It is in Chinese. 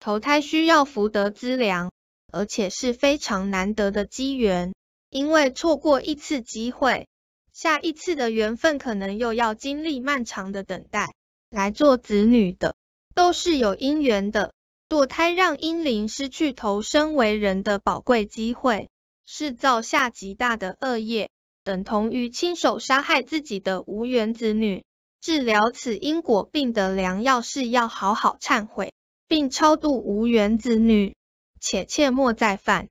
投胎需要福德资粮，而且是非常难得的机缘，因为错过一次机会，下一次的缘分可能又要经历漫长的等待。来做子女的，都是有因缘的。堕胎让婴灵失去投生为人的宝贵机会，是造下极大的恶业，等同于亲手杀害自己的无缘子女。治疗此因果病的良药是要好好忏悔，并超度无缘子女，且切莫再犯。